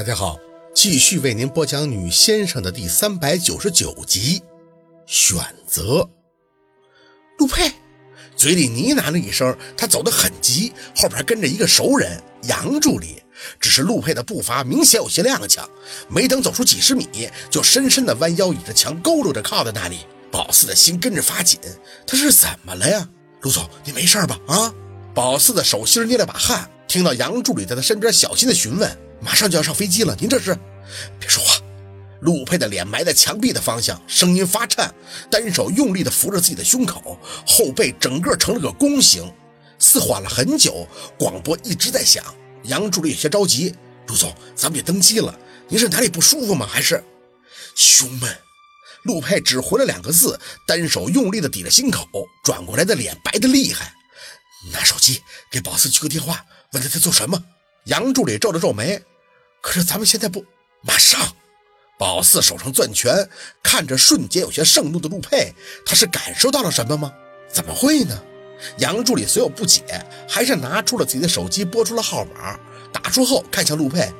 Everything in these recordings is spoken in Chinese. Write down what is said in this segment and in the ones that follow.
大家好，继续为您播讲《女先生》的第三百九十九集。选择，陆佩嘴里呢喃了一声，他走得很急，后边跟着一个熟人杨助理。只是陆佩的步伐明显有些踉跄，没等走出几十米，就深深的弯腰倚着墙，佝偻着靠在那里。宝四的心跟着发紧，他是怎么了呀？陆总，你没事吧？啊！宝四的手心捏了把汗，听到杨助理在他身边小心的询问。马上就要上飞机了，您这是？别说话。陆佩的脸埋在墙壁的方向，声音发颤，单手用力地扶着自己的胸口，后背整个成了个弓形。似缓了很久，广播一直在响。杨助理有些着急：“陆总，咱们也登机了，您是哪里不舒服吗？还是？”胸闷。陆佩只回了两个字，单手用力地抵着心口，转过来的脸白得厉害。拿手机给宝四去个电话，问他在做什么。杨助理皱了皱眉。可是咱们现在不马上！宝四手上攥拳，看着瞬间有些盛怒的陆佩，他是感受到了什么吗？怎么会呢？杨助理虽有不解，还是拿出了自己的手机，拨出了号码。打出后，看向陆佩：“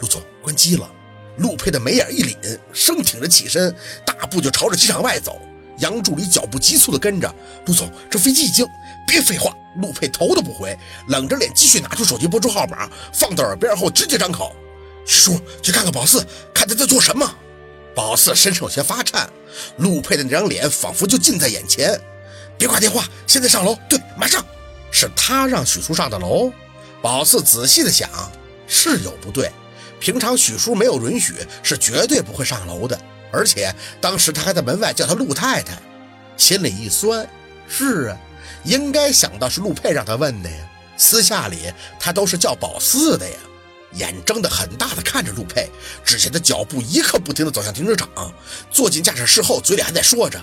陆总，关机了。”陆佩的眉眼一凛，生挺着起身，大步就朝着机场外走。杨助理脚步急促的跟着：“陆总，这飞机已经……别废话！”陆佩头都不回，冷着脸继续拿出手机，拨出号码，放到耳边后直接张口。叔，去看看宝四，看他在做什么。宝四身上有些发颤，陆佩的那张脸仿佛就近在眼前。别挂电话，现在上楼。对，马上。是他让许叔上的楼。宝四仔细的想，是有不对。平常许叔没有允许，是绝对不会上楼的。而且当时他还在门外叫他陆太太，心里一酸。是啊，应该想到是陆佩让他问的呀。私下里他都是叫宝四的呀。眼睁得很大的看着陆佩，只见他脚步一刻不停地走向停车场，坐进驾驶室后，嘴里还在说着：“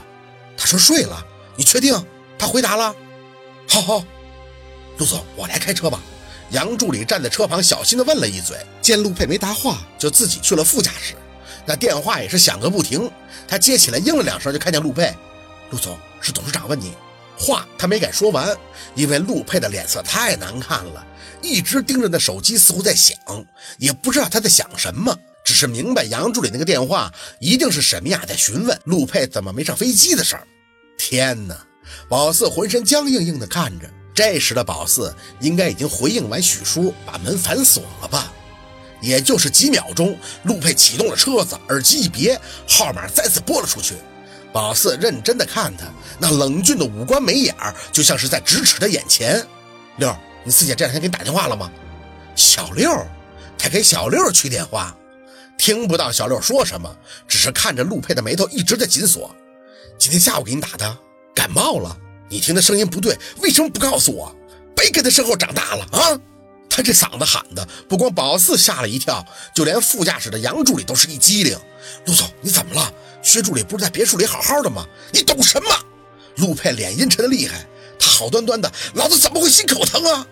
他说睡了，你确定？”他回答了：“好好。”陆总，我来开车吧。杨助理站在车旁，小心地问了一嘴，见陆佩没答话，就自己去了副驾驶。那电话也是响个不停，他接起来应了两声，就看见陆佩：“陆总，是董事长问你。”话他没敢说完，因为陆佩的脸色太难看了。一直盯着那手机，似乎在想，也不知道他在想什么，只是明白杨助理那个电话一定是沈明雅在询问陆佩怎么没上飞机的事儿。天哪！宝四浑身僵硬硬的看着，这时的宝四应该已经回应完许叔，把门反锁了吧？也就是几秒钟，陆佩启动了车子，耳机一别，号码再次拨了出去。宝四认真的看他，那冷峻的五官眉眼儿就像是在咫尺的眼前。六。你四姐这两天给你打电话了吗？小六，他给小六去电话，听不到小六说什么，只是看着陆佩的眉头一直在紧锁。今天下午给你打的，感冒了。你听他声音不对，为什么不告诉我？别跟他身后长大了啊！他这嗓子喊的，不光宝四吓了一跳，就连副驾驶的杨助理都是一激灵。陆总，你怎么了？薛助理不是在别墅里好好的吗？你懂什么？陆佩脸阴沉的厉害。他好端端的，老子怎么会心口疼啊？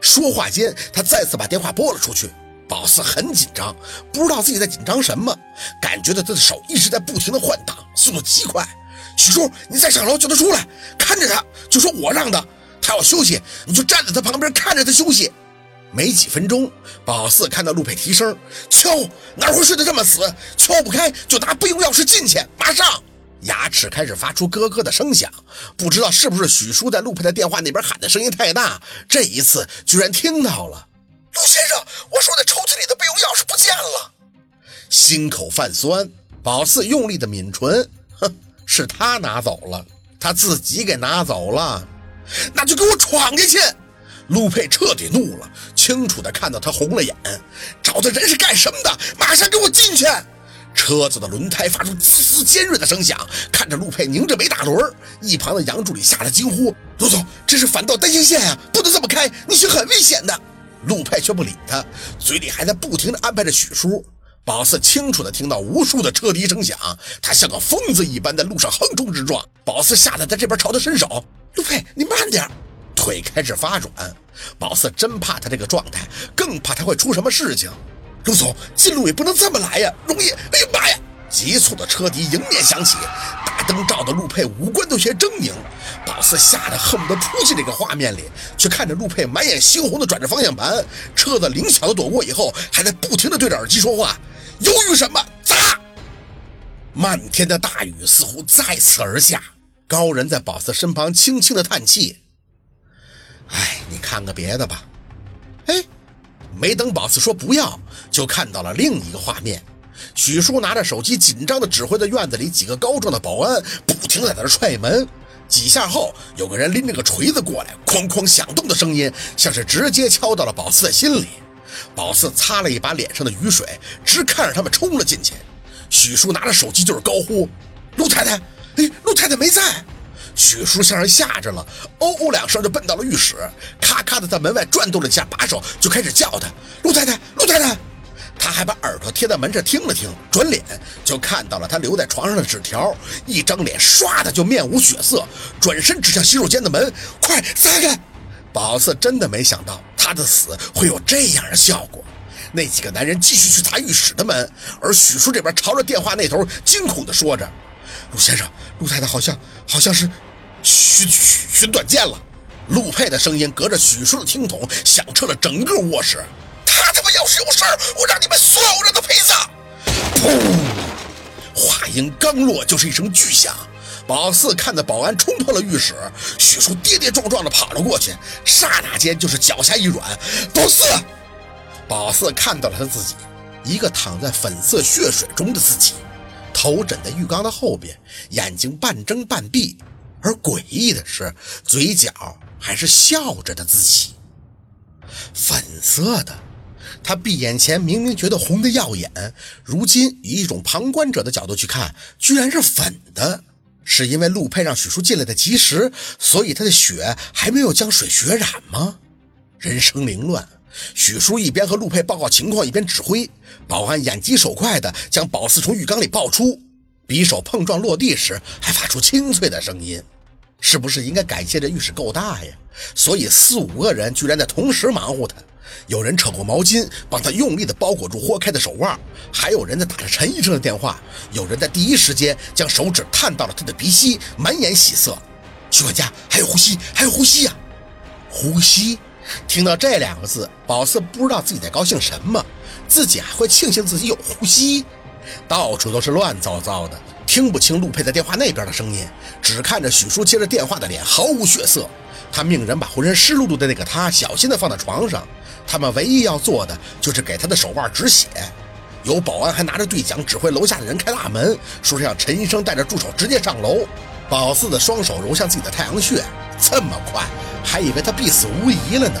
说话间，他再次把电话拨了出去。宝四很紧张，不知道自己在紧张什么，感觉到他的手一直在不停的换挡，速度极快。许叔，你再上楼叫他出来，看着他，就说我让的。他要休息，你就站在他旁边看着他休息。没几分钟，宝四看到陆佩提声敲，哪会睡得这么死？敲不开就拿备用钥匙进去，马上。牙齿开始发出咯咯的声响，不知道是不是许叔在陆佩的电话那边喊的声音太大，这一次居然听到了。陆先生，我说的抽屉里的备用钥匙不见了，心口泛酸。宝四用力的抿唇，哼，是他拿走了，他自己给拿走了，那就给我闯进去！陆佩彻底怒了，清楚的看到他红了眼，找的人是干什么的？马上给我进去！车子的轮胎发出滋滋尖锐的声响，看着陆佩拧着没打轮一旁的杨助理吓得惊呼：“陆总，这是反道单行线啊，不能这么开，你是很危险的。”陆佩却不理他，嘴里还在不停的安排着许叔。宝四清楚的听到无数的车笛声响，他像个疯子一般在路上横冲直撞。宝四吓得在这边朝他伸手：“陆佩，你慢点。”腿开始发软。宝四真怕他这个状态，更怕他会出什么事情。陆总，近路也不能这么来呀，容易！哎呀妈呀！急促的车笛迎面响起，大灯照的陆佩五官都有些狰狞，宝四吓得恨不得扑进这个画面里，却看着陆佩满眼猩红的转着方向盘，车子灵巧的躲过以后，还在不停的对着耳机说话，犹豫什么？砸！漫天的大雨似乎再次而下，高人在宝四身旁轻轻的叹气：“哎，你看个别的吧。”哎，没等宝四说不要，就看到了另一个画面。许叔拿着手机，紧张地指挥着院子里几个高壮的保安，不停在那踹门。几下后，有个人拎着个锤子过来，哐哐响动的声音，像是直接敲到了宝四的心里。宝四擦了一把脸上的雨水，直看着他们冲了进去。许叔拿着手机就是高呼：“陆太太，哎，陆太太没在。”许叔像是吓着了，哦哦两声就奔到了浴室，咔咔的在门外转动了一下把手，就开始叫他：“陆太太，陆太太。”他还把耳朵贴在门上听了听，转脸就看到了他留在床上的纸条，一张脸唰的就面无血色，转身指向洗手间的门，快撒开！宝四真的没想到他的死会有这样的效果。那几个男人继续去砸浴室的门，而许叔这边朝着电话那头惊恐地说着：“陆先生，陆太太好像好像是寻寻短见了。”陆佩的声音隔着许叔的听筒响彻了整个卧室。他他妈要是有事儿，我让你们所有人都陪葬！砰！话音刚落，就是一声巨响。宝四看到保安冲破了浴室，许叔跌跌撞撞地跑了过去，刹那间就是脚下一软。宝四，宝四看到了他自己，一个躺在粉色血水中的自己，头枕在浴缸的后边，眼睛半睁半闭，而诡异的是，嘴角还是笑着的自己，粉色的。他闭眼前明明觉得红的耀眼，如今以一种旁观者的角度去看，居然是粉的。是因为陆佩让许叔进来的及时，所以他的血还没有将水血染吗？人生凌乱，许叔一边和陆佩报告情况，一边指挥保安眼疾手快的将宝四从浴缸里抱出，匕首碰撞落地时还发出清脆的声音。是不是应该感谢这浴室够大呀？所以四五个人居然在同时忙活他。有人扯过毛巾，帮他用力的包裹住豁开的手腕；还有人在打着陈医生的电话；有人在第一时间将手指探到了他的鼻息，满眼喜色。徐管家，还有呼吸，还有呼吸呀！呼吸。听到这两个字，宝四不知道自己在高兴什么，自己还会庆幸自己有呼吸。到处都是乱糟糟的，听不清陆佩在电话那边的声音，只看着许叔接着电话的脸毫无血色。他命人把浑身湿漉漉的那个他小心地放在床上。他们唯一要做的就是给他的手腕止血。有保安还拿着对讲指挥楼下的人开大门，说是让陈医生带着助手直接上楼。宝四的双手揉向自己的太阳穴，这么快，还以为他必死无疑了呢。